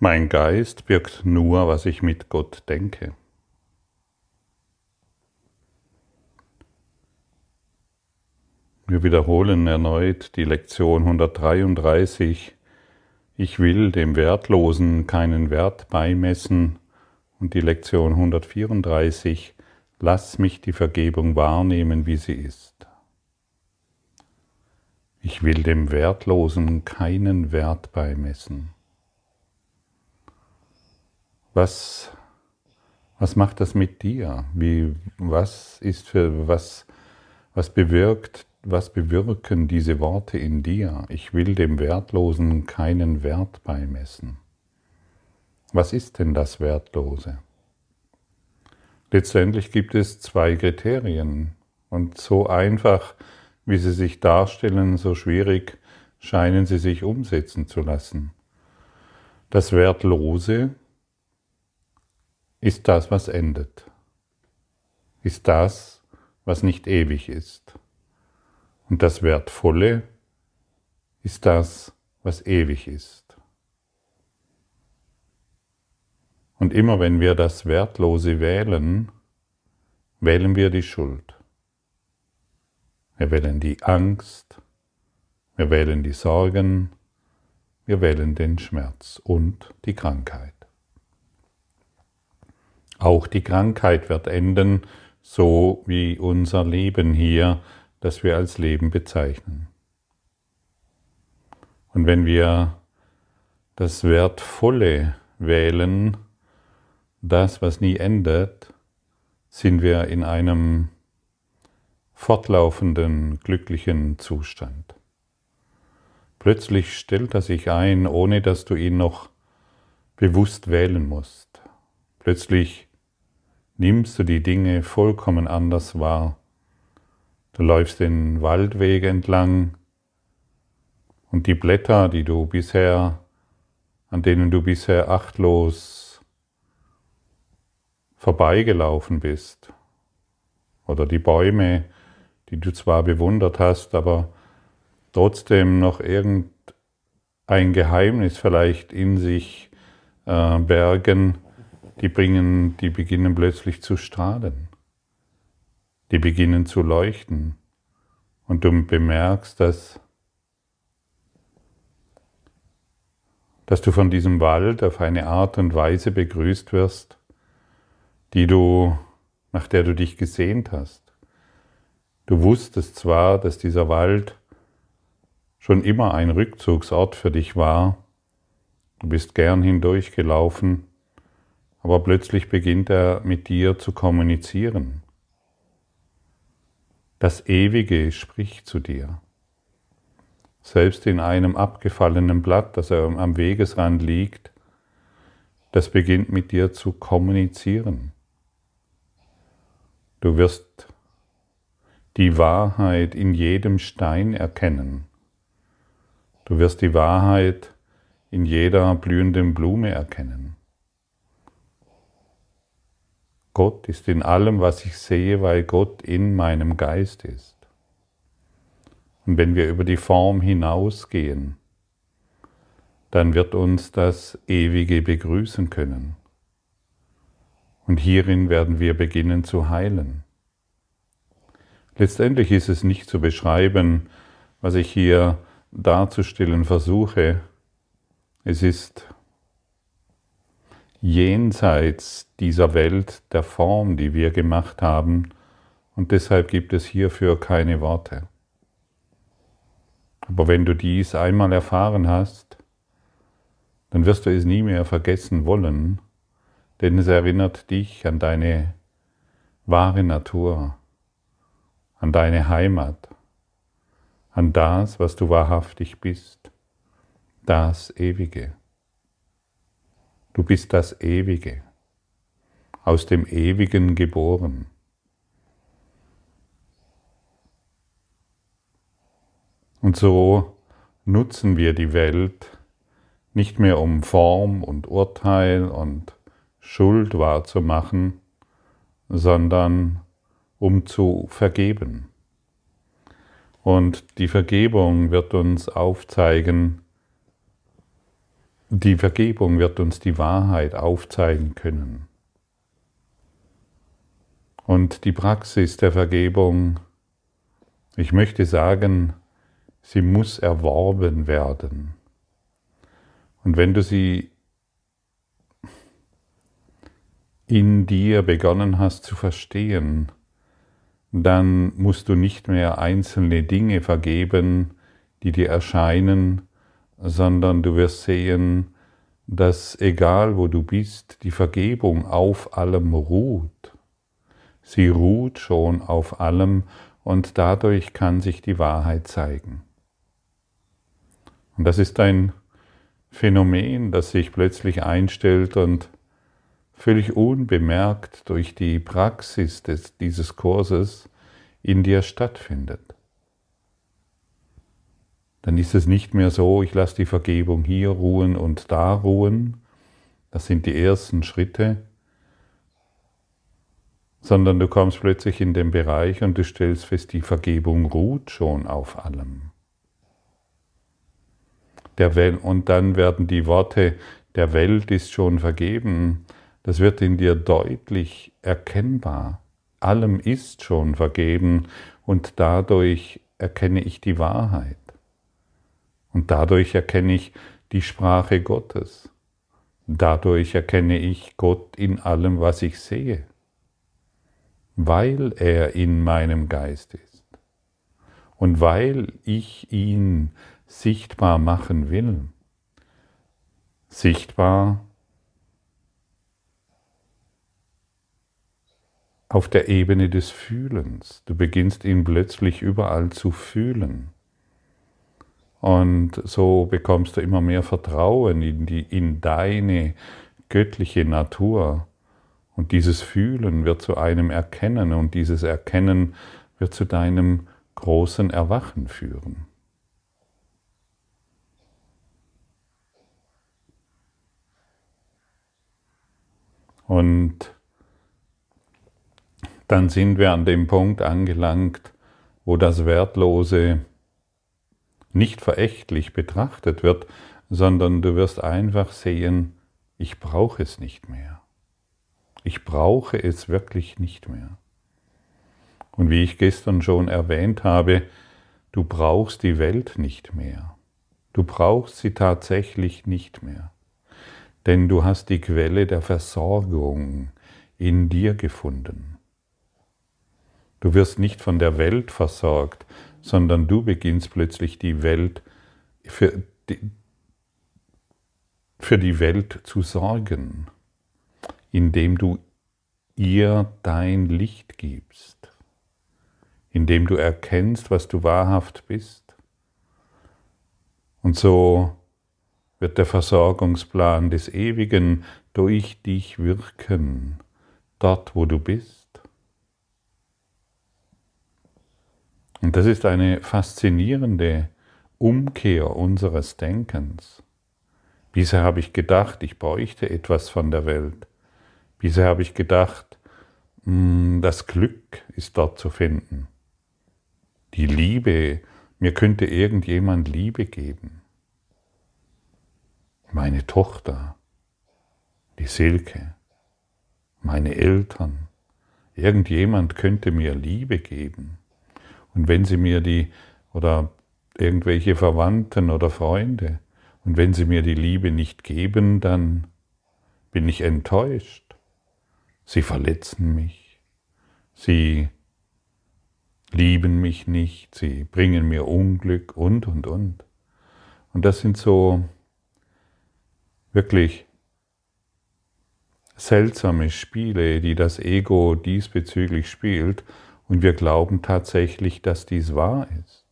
Mein Geist wirkt nur, was ich mit Gott denke. Wir wiederholen erneut die Lektion 133. Ich will dem Wertlosen keinen Wert beimessen. Und die Lektion 134. Lass mich die Vergebung wahrnehmen, wie sie ist. Ich will dem Wertlosen keinen Wert beimessen. Was, was macht das mit dir? Wie, was ist für, was, was bewirkt, was bewirken diese Worte in dir? Ich will dem Wertlosen keinen Wert beimessen. Was ist denn das Wertlose? Letztendlich gibt es zwei Kriterien und so einfach, wie sie sich darstellen, so schwierig scheinen sie sich umsetzen zu lassen. Das Wertlose ist das, was endet, ist das, was nicht ewig ist. Und das Wertvolle ist das, was ewig ist. Und immer wenn wir das Wertlose wählen, wählen wir die Schuld. Wir wählen die Angst, wir wählen die Sorgen, wir wählen den Schmerz und die Krankheit. Auch die Krankheit wird enden, so wie unser Leben hier, das wir als Leben bezeichnen. Und wenn wir das Wertvolle wählen, das, was nie endet, sind wir in einem fortlaufenden, glücklichen Zustand. Plötzlich stellt er sich ein, ohne dass du ihn noch bewusst wählen musst. Plötzlich nimmst du die Dinge vollkommen anders wahr. Du läufst den Waldweg entlang und die Blätter, die du bisher, an denen du bisher achtlos vorbeigelaufen bist, oder die Bäume, die du zwar bewundert hast, aber trotzdem noch irgendein Geheimnis vielleicht in sich äh, bergen, die bringen, die beginnen plötzlich zu strahlen. Die beginnen zu leuchten. Und du bemerkst, dass, dass du von diesem Wald auf eine Art und Weise begrüßt wirst, die du, nach der du dich gesehnt hast. Du wusstest zwar, dass dieser Wald schon immer ein Rückzugsort für dich war, du bist gern hindurchgelaufen, aber plötzlich beginnt er mit dir zu kommunizieren. Das Ewige spricht zu dir. Selbst in einem abgefallenen Blatt, das am Wegesrand liegt, das beginnt mit dir zu kommunizieren. Du wirst die Wahrheit in jedem Stein erkennen. Du wirst die Wahrheit in jeder blühenden Blume erkennen. Gott ist in allem, was ich sehe, weil Gott in meinem Geist ist. Und wenn wir über die Form hinausgehen, dann wird uns das Ewige begrüßen können. Und hierin werden wir beginnen zu heilen. Letztendlich ist es nicht zu beschreiben, was ich hier darzustellen versuche. Es ist jenseits dieser Welt der Form, die wir gemacht haben, und deshalb gibt es hierfür keine Worte. Aber wenn du dies einmal erfahren hast, dann wirst du es nie mehr vergessen wollen, denn es erinnert dich an deine wahre Natur, an deine Heimat, an das, was du wahrhaftig bist, das Ewige. Du bist das Ewige, aus dem Ewigen geboren. Und so nutzen wir die Welt nicht mehr um Form und Urteil und Schuld wahrzumachen, sondern um zu vergeben. Und die Vergebung wird uns aufzeigen, die Vergebung wird uns die Wahrheit aufzeigen können. Und die Praxis der Vergebung, ich möchte sagen, sie muss erworben werden. Und wenn du sie in dir begonnen hast zu verstehen, dann musst du nicht mehr einzelne Dinge vergeben, die dir erscheinen, sondern du wirst sehen, dass egal wo du bist, die Vergebung auf allem ruht. Sie ruht schon auf allem und dadurch kann sich die Wahrheit zeigen. Und das ist ein Phänomen, das sich plötzlich einstellt und völlig unbemerkt durch die Praxis des, dieses Kurses in dir stattfindet. Dann ist es nicht mehr so, ich lasse die Vergebung hier ruhen und da ruhen, das sind die ersten Schritte, sondern du kommst plötzlich in den Bereich und du stellst fest, die Vergebung ruht schon auf allem. Der und dann werden die Worte, der Welt ist schon vergeben, das wird in dir deutlich erkennbar. Allem ist schon vergeben und dadurch erkenne ich die Wahrheit. Und dadurch erkenne ich die Sprache Gottes. Dadurch erkenne ich Gott in allem, was ich sehe, weil er in meinem Geist ist und weil ich ihn sichtbar machen will. Sichtbar auf der Ebene des Fühlens. Du beginnst ihn plötzlich überall zu fühlen. Und so bekommst du immer mehr Vertrauen in, die, in deine göttliche Natur. Und dieses Fühlen wird zu einem Erkennen und dieses Erkennen wird zu deinem großen Erwachen führen. Und dann sind wir an dem Punkt angelangt, wo das Wertlose nicht verächtlich betrachtet wird, sondern du wirst einfach sehen, ich brauche es nicht mehr. Ich brauche es wirklich nicht mehr. Und wie ich gestern schon erwähnt habe, du brauchst die Welt nicht mehr. Du brauchst sie tatsächlich nicht mehr. Denn du hast die Quelle der Versorgung in dir gefunden. Du wirst nicht von der Welt versorgt, sondern du beginnst plötzlich die Welt für die, für die Welt zu sorgen, indem du ihr dein Licht gibst, indem du erkennst, was du wahrhaft bist. Und so wird der Versorgungsplan des Ewigen durch dich wirken, dort wo du bist. Und das ist eine faszinierende Umkehr unseres Denkens. Bisher habe ich gedacht, ich bräuchte etwas von der Welt. Bisher habe ich gedacht, hm, das Glück ist dort zu finden. Die Liebe, mir könnte irgendjemand Liebe geben. Meine Tochter, die Silke, meine Eltern, irgendjemand könnte mir Liebe geben. Und wenn sie mir die, oder irgendwelche Verwandten oder Freunde, und wenn sie mir die Liebe nicht geben, dann bin ich enttäuscht. Sie verletzen mich. Sie lieben mich nicht. Sie bringen mir Unglück und, und, und. Und das sind so wirklich seltsame Spiele, die das Ego diesbezüglich spielt und wir glauben tatsächlich, dass dies wahr ist.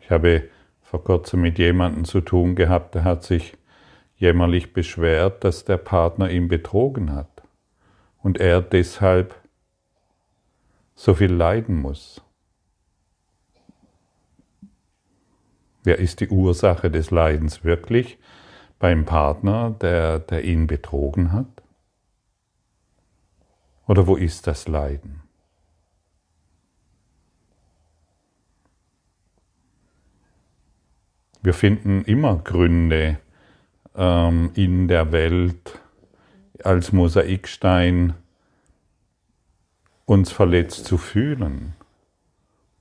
Ich habe vor kurzem mit jemandem zu tun gehabt, der hat sich jämmerlich beschwert, dass der Partner ihn betrogen hat und er deshalb so viel leiden muss. Wer ist die Ursache des Leidens wirklich? Beim Partner, der, der ihn betrogen hat? Oder wo ist das Leiden? Wir finden immer Gründe ähm, in der Welt als Mosaikstein uns verletzt zu fühlen.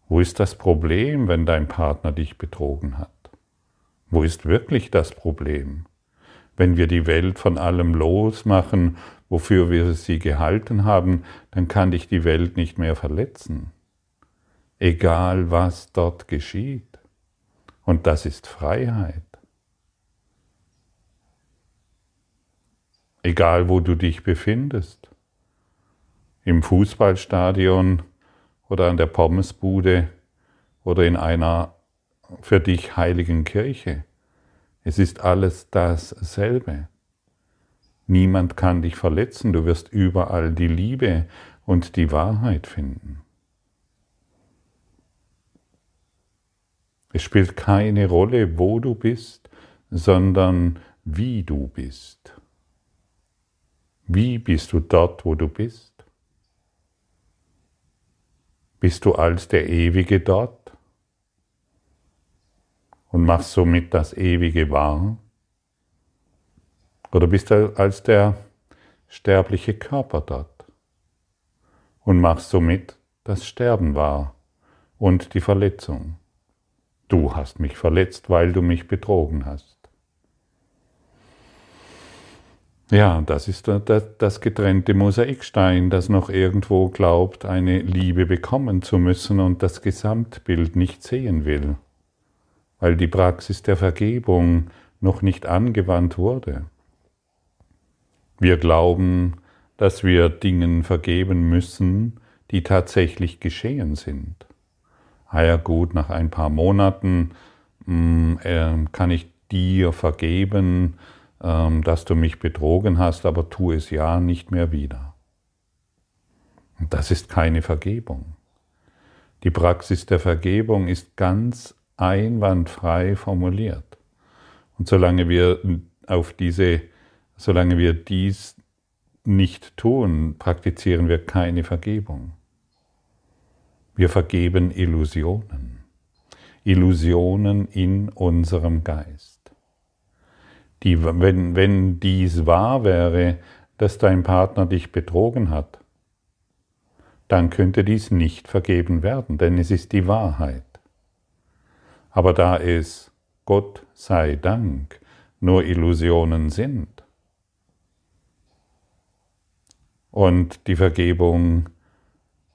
Wo ist das Problem, wenn dein Partner dich betrogen hat? Wo ist wirklich das Problem? Wenn wir die Welt von allem losmachen, wofür wir sie gehalten haben, dann kann dich die Welt nicht mehr verletzen. Egal was dort geschieht. Und das ist Freiheit. Egal wo du dich befindest. Im Fußballstadion oder an der Pommesbude oder in einer für dich heiligen Kirche. Es ist alles dasselbe. Niemand kann dich verletzen, du wirst überall die Liebe und die Wahrheit finden. Es spielt keine Rolle, wo du bist, sondern wie du bist. Wie bist du dort, wo du bist? Bist du als der Ewige dort und machst somit das Ewige wahr? Oder bist du als der sterbliche Körper dort und machst somit das Sterben wahr und die Verletzung? Du hast mich verletzt, weil du mich betrogen hast. Ja, das ist das getrennte Mosaikstein, das noch irgendwo glaubt, eine Liebe bekommen zu müssen und das Gesamtbild nicht sehen will, weil die Praxis der Vergebung noch nicht angewandt wurde. Wir glauben, dass wir Dingen vergeben müssen, die tatsächlich geschehen sind ah ja gut, nach ein paar Monaten äh, kann ich dir vergeben, äh, dass du mich betrogen hast, aber tu es ja nicht mehr wieder. Das ist keine Vergebung. Die Praxis der Vergebung ist ganz einwandfrei formuliert. Und solange wir auf diese, solange wir dies nicht tun, praktizieren wir keine Vergebung. Wir vergeben Illusionen. Illusionen in unserem Geist. Die, wenn, wenn dies wahr wäre, dass dein Partner dich betrogen hat, dann könnte dies nicht vergeben werden, denn es ist die Wahrheit. Aber da es, Gott sei Dank, nur Illusionen sind und die Vergebung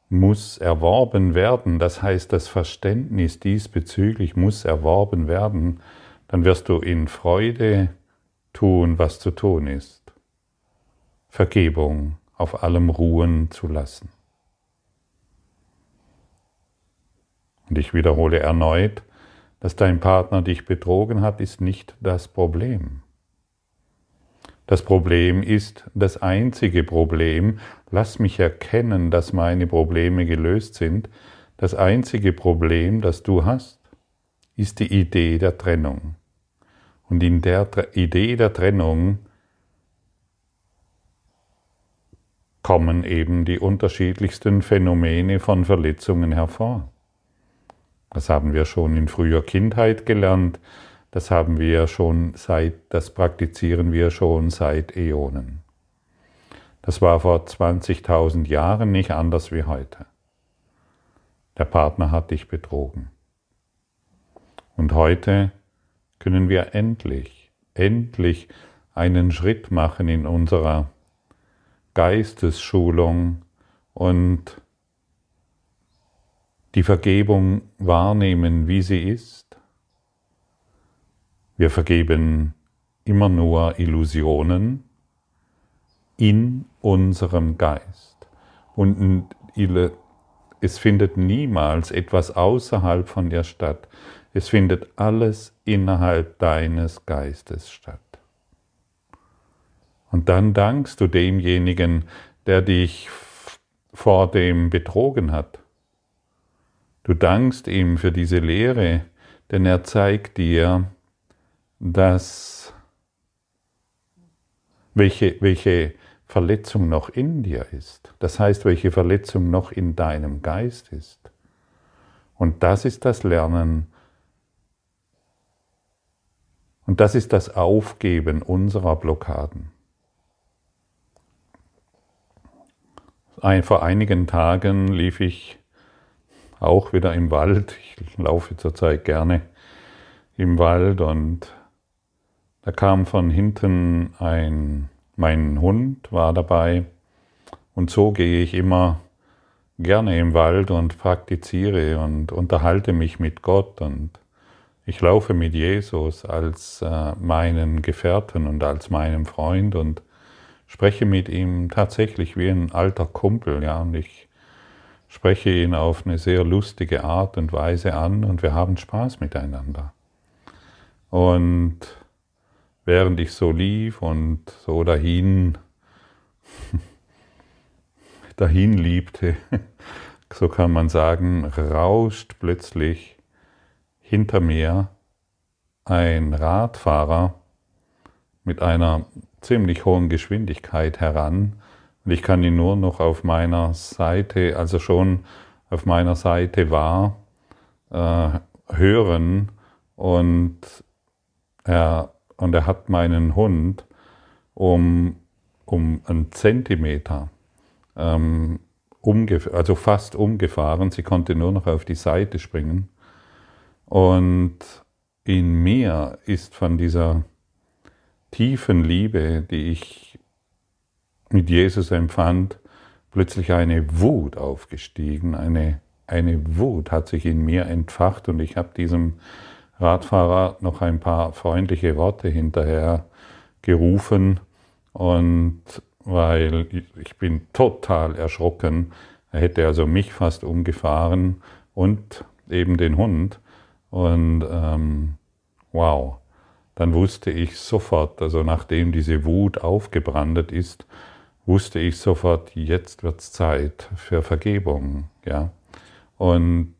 muss erworben werden, das heißt das Verständnis diesbezüglich muss erworben werden, dann wirst du in Freude tun, was zu tun ist. Vergebung auf allem ruhen zu lassen. Und ich wiederhole erneut, dass dein Partner dich betrogen hat, ist nicht das Problem. Das Problem ist das einzige Problem. Lass mich erkennen, dass meine Probleme gelöst sind. Das einzige Problem, das du hast, ist die Idee der Trennung. Und in der Idee der Trennung kommen eben die unterschiedlichsten Phänomene von Verletzungen hervor. Das haben wir schon in früher Kindheit gelernt. Das haben wir schon seit, das praktizieren wir schon seit Äonen. Das war vor 20.000 Jahren nicht anders wie heute. Der Partner hat dich betrogen. Und heute können wir endlich, endlich einen Schritt machen in unserer Geistesschulung und die Vergebung wahrnehmen, wie sie ist wir vergeben immer nur Illusionen in unserem Geist. Und es findet niemals etwas außerhalb von dir statt. Es findet alles innerhalb deines Geistes statt. Und dann dankst du demjenigen, der dich vor dem betrogen hat. Du dankst ihm für diese Lehre, denn er zeigt dir, dass welche, welche Verletzung noch in dir ist. Das heißt, welche Verletzung noch in deinem Geist ist. Und das ist das Lernen Und das ist das Aufgeben unserer Blockaden. Vor einigen Tagen lief ich auch wieder im Wald. Ich laufe zurzeit gerne im Wald und da kam von hinten ein, mein Hund war dabei. Und so gehe ich immer gerne im Wald und praktiziere und unterhalte mich mit Gott. Und ich laufe mit Jesus als äh, meinen Gefährten und als meinem Freund und spreche mit ihm tatsächlich wie ein alter Kumpel, ja, und ich spreche ihn auf eine sehr lustige Art und Weise an und wir haben Spaß miteinander. Und während ich so lief und so dahin, dahin liebte, so kann man sagen, rauscht plötzlich hinter mir ein Radfahrer mit einer ziemlich hohen Geschwindigkeit heran. Und ich kann ihn nur noch auf meiner Seite, also schon auf meiner Seite war, äh, hören. Und er, und er hat meinen Hund um, um einen Zentimeter ähm, also fast umgefahren. Sie konnte nur noch auf die Seite springen. Und in mir ist von dieser tiefen Liebe, die ich mit Jesus empfand, plötzlich eine Wut aufgestiegen, eine, eine Wut hat sich in mir entfacht und ich habe diesem Radfahrer noch ein paar freundliche Worte hinterher gerufen und weil ich bin total erschrocken, er hätte also mich fast umgefahren und eben den Hund und ähm, wow, dann wusste ich sofort, also nachdem diese Wut aufgebrandet ist, wusste ich sofort, jetzt wird's Zeit für Vergebung, ja. Und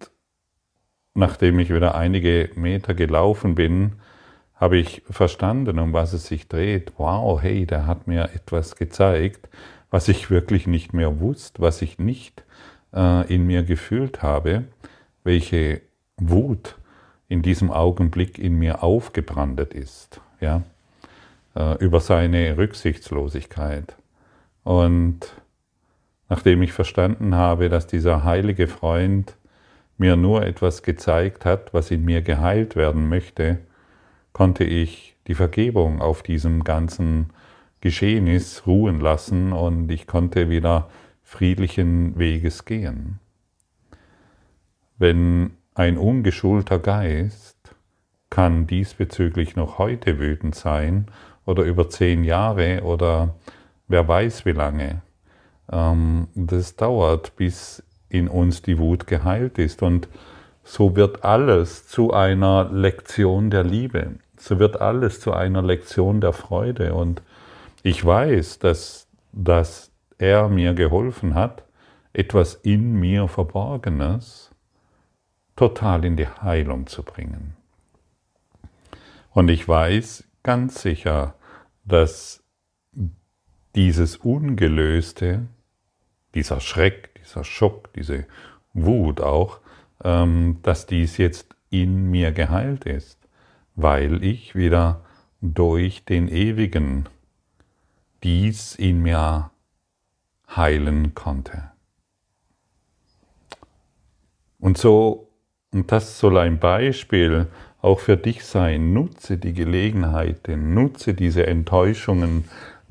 nachdem ich wieder einige Meter gelaufen bin, habe ich verstanden, um was es sich dreht. Wow, hey, der hat mir etwas gezeigt, was ich wirklich nicht mehr wusste, was ich nicht äh, in mir gefühlt habe, welche Wut in diesem Augenblick in mir aufgebrandet ist, ja, äh, über seine Rücksichtslosigkeit. Und nachdem ich verstanden habe, dass dieser heilige Freund mir nur etwas gezeigt hat, was in mir geheilt werden möchte, konnte ich die Vergebung auf diesem ganzen Geschehnis ruhen lassen und ich konnte wieder friedlichen Weges gehen. Wenn ein ungeschulter Geist kann diesbezüglich noch heute wütend sein oder über zehn Jahre oder wer weiß wie lange. Ähm, das dauert, bis in uns die Wut geheilt ist. Und so wird alles zu einer Lektion der Liebe. So wird alles zu einer Lektion der Freude. Und ich weiß, dass, dass er mir geholfen hat, etwas in mir Verborgenes total in die Heilung zu bringen. Und ich weiß ganz sicher, dass dieses Ungelöste, dieser Schreck, dieser Schock, diese Wut auch, ähm, dass dies jetzt in mir geheilt ist, weil ich wieder durch den Ewigen dies in mir heilen konnte. Und so, und das soll ein Beispiel auch für dich sein, nutze die Gelegenheit, nutze diese Enttäuschungen,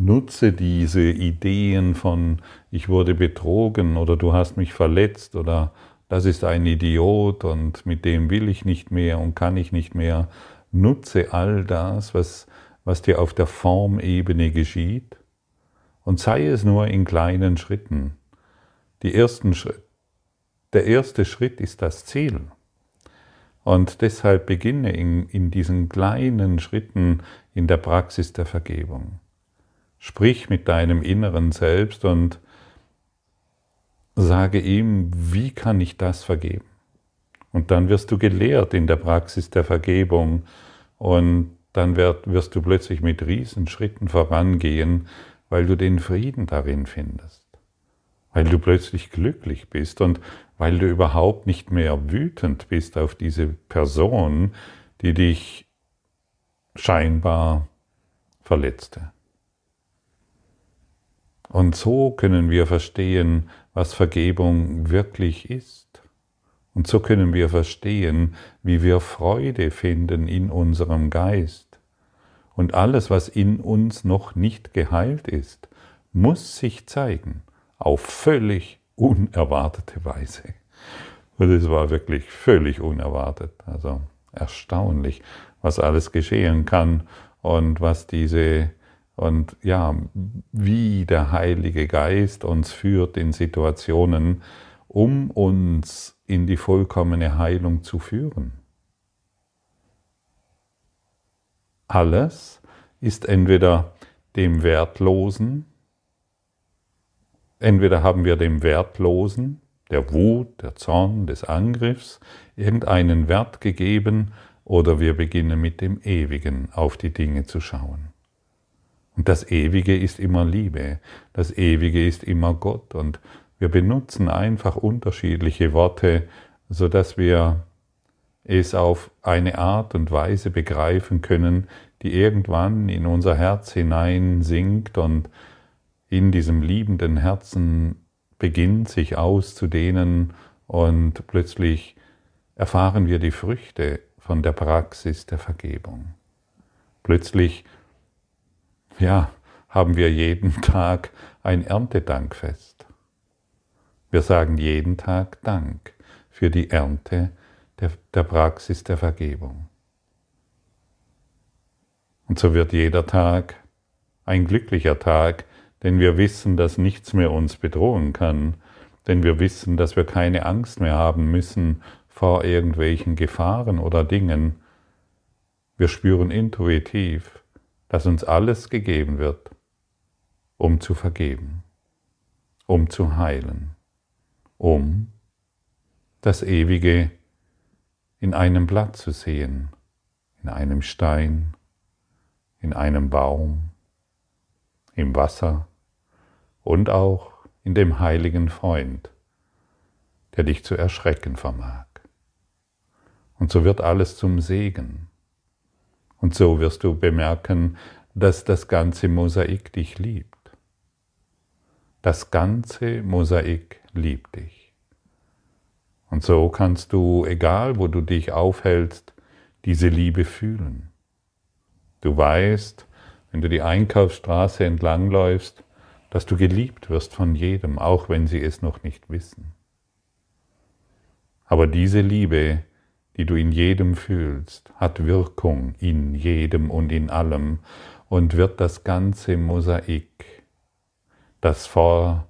nutze diese Ideen von ich wurde betrogen oder du hast mich verletzt oder das ist ein Idiot und mit dem will ich nicht mehr und kann ich nicht mehr. Nutze all das, was, was dir auf der Formebene geschieht und sei es nur in kleinen Schritten. Die ersten der erste Schritt ist das Ziel. Und deshalb beginne in, in diesen kleinen Schritten in der Praxis der Vergebung. Sprich mit deinem inneren Selbst und sage ihm, wie kann ich das vergeben? Und dann wirst du gelehrt in der Praxis der Vergebung und dann wirst du plötzlich mit Riesenschritten vorangehen, weil du den Frieden darin findest, weil du plötzlich glücklich bist und weil du überhaupt nicht mehr wütend bist auf diese Person, die dich scheinbar Verletzte. Und so können wir verstehen, was Vergebung wirklich ist. Und so können wir verstehen, wie wir Freude finden in unserem Geist. Und alles, was in uns noch nicht geheilt ist, muss sich zeigen auf völlig unerwartete Weise. Und es war wirklich völlig unerwartet. Also erstaunlich, was alles geschehen kann und was diese und ja, wie der Heilige Geist uns führt in Situationen, um uns in die vollkommene Heilung zu führen. Alles ist entweder dem Wertlosen, entweder haben wir dem Wertlosen, der Wut, der Zorn, des Angriffs irgendeinen Wert gegeben, oder wir beginnen mit dem Ewigen auf die Dinge zu schauen. Und das Ewige ist immer Liebe, das Ewige ist immer Gott. Und wir benutzen einfach unterschiedliche Worte, so dass wir es auf eine Art und Weise begreifen können, die irgendwann in unser Herz hinein sinkt und in diesem liebenden Herzen beginnt sich auszudehnen. Und plötzlich erfahren wir die Früchte von der Praxis der Vergebung. Plötzlich ja, haben wir jeden Tag ein Erntedankfest. Wir sagen jeden Tag Dank für die Ernte der, der Praxis der Vergebung. Und so wird jeder Tag ein glücklicher Tag, denn wir wissen, dass nichts mehr uns bedrohen kann, denn wir wissen, dass wir keine Angst mehr haben müssen vor irgendwelchen Gefahren oder Dingen. Wir spüren intuitiv, dass uns alles gegeben wird, um zu vergeben, um zu heilen, um das Ewige in einem Blatt zu sehen, in einem Stein, in einem Baum, im Wasser und auch in dem heiligen Freund, der dich zu erschrecken vermag. Und so wird alles zum Segen. Und so wirst du bemerken, dass das ganze Mosaik dich liebt. Das ganze Mosaik liebt dich. Und so kannst du, egal wo du dich aufhältst, diese Liebe fühlen. Du weißt, wenn du die Einkaufsstraße entlangläufst, dass du geliebt wirst von jedem, auch wenn sie es noch nicht wissen. Aber diese Liebe die du in jedem fühlst, hat Wirkung in jedem und in allem und wird das ganze Mosaik, das, vor,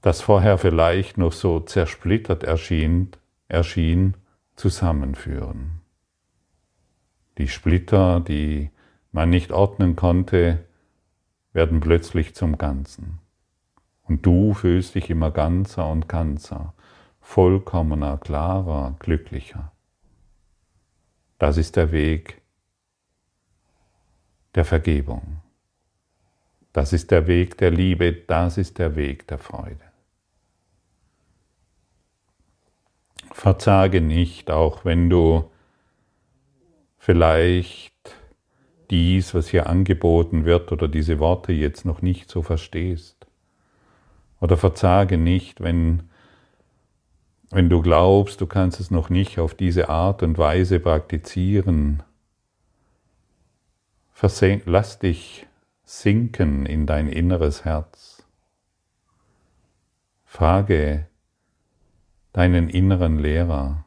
das vorher vielleicht noch so zersplittert erschien, erschien, zusammenführen. Die Splitter, die man nicht ordnen konnte, werden plötzlich zum Ganzen. Und du fühlst dich immer ganzer und ganzer vollkommener, klarer, glücklicher. Das ist der Weg der Vergebung. Das ist der Weg der Liebe, das ist der Weg der Freude. Verzage nicht, auch wenn du vielleicht dies, was hier angeboten wird oder diese Worte jetzt noch nicht so verstehst. Oder verzage nicht, wenn wenn du glaubst, du kannst es noch nicht auf diese Art und Weise praktizieren, lass dich sinken in dein inneres Herz. Frage deinen inneren Lehrer,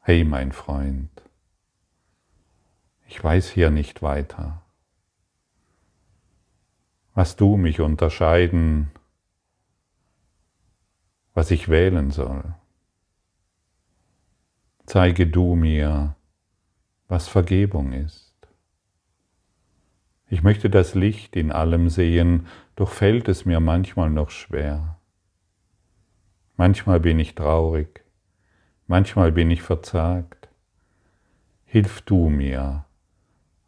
hey mein Freund, ich weiß hier nicht weiter. Was du mich unterscheiden was ich wählen soll. Zeige du mir, was Vergebung ist. Ich möchte das Licht in allem sehen, doch fällt es mir manchmal noch schwer. Manchmal bin ich traurig, manchmal bin ich verzagt. Hilf du mir,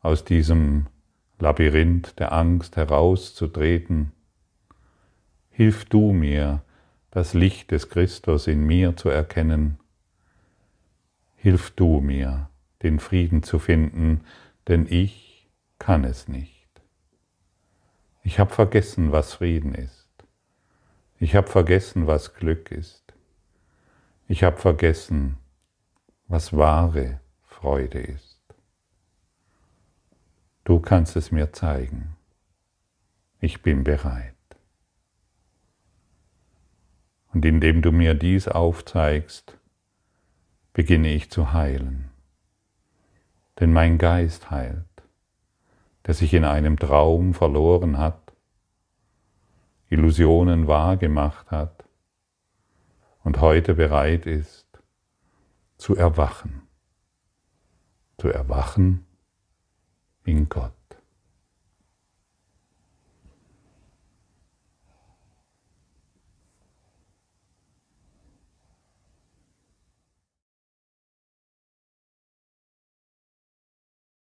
aus diesem Labyrinth der Angst herauszutreten. Hilf du mir, das Licht des Christus in mir zu erkennen. Hilf du mir, den Frieden zu finden, denn ich kann es nicht. Ich habe vergessen, was Frieden ist. Ich habe vergessen, was Glück ist. Ich habe vergessen, was wahre Freude ist. Du kannst es mir zeigen. Ich bin bereit. Und indem du mir dies aufzeigst, beginne ich zu heilen. Denn mein Geist heilt, der sich in einem Traum verloren hat, Illusionen wahrgemacht hat und heute bereit ist zu erwachen, zu erwachen in Gott.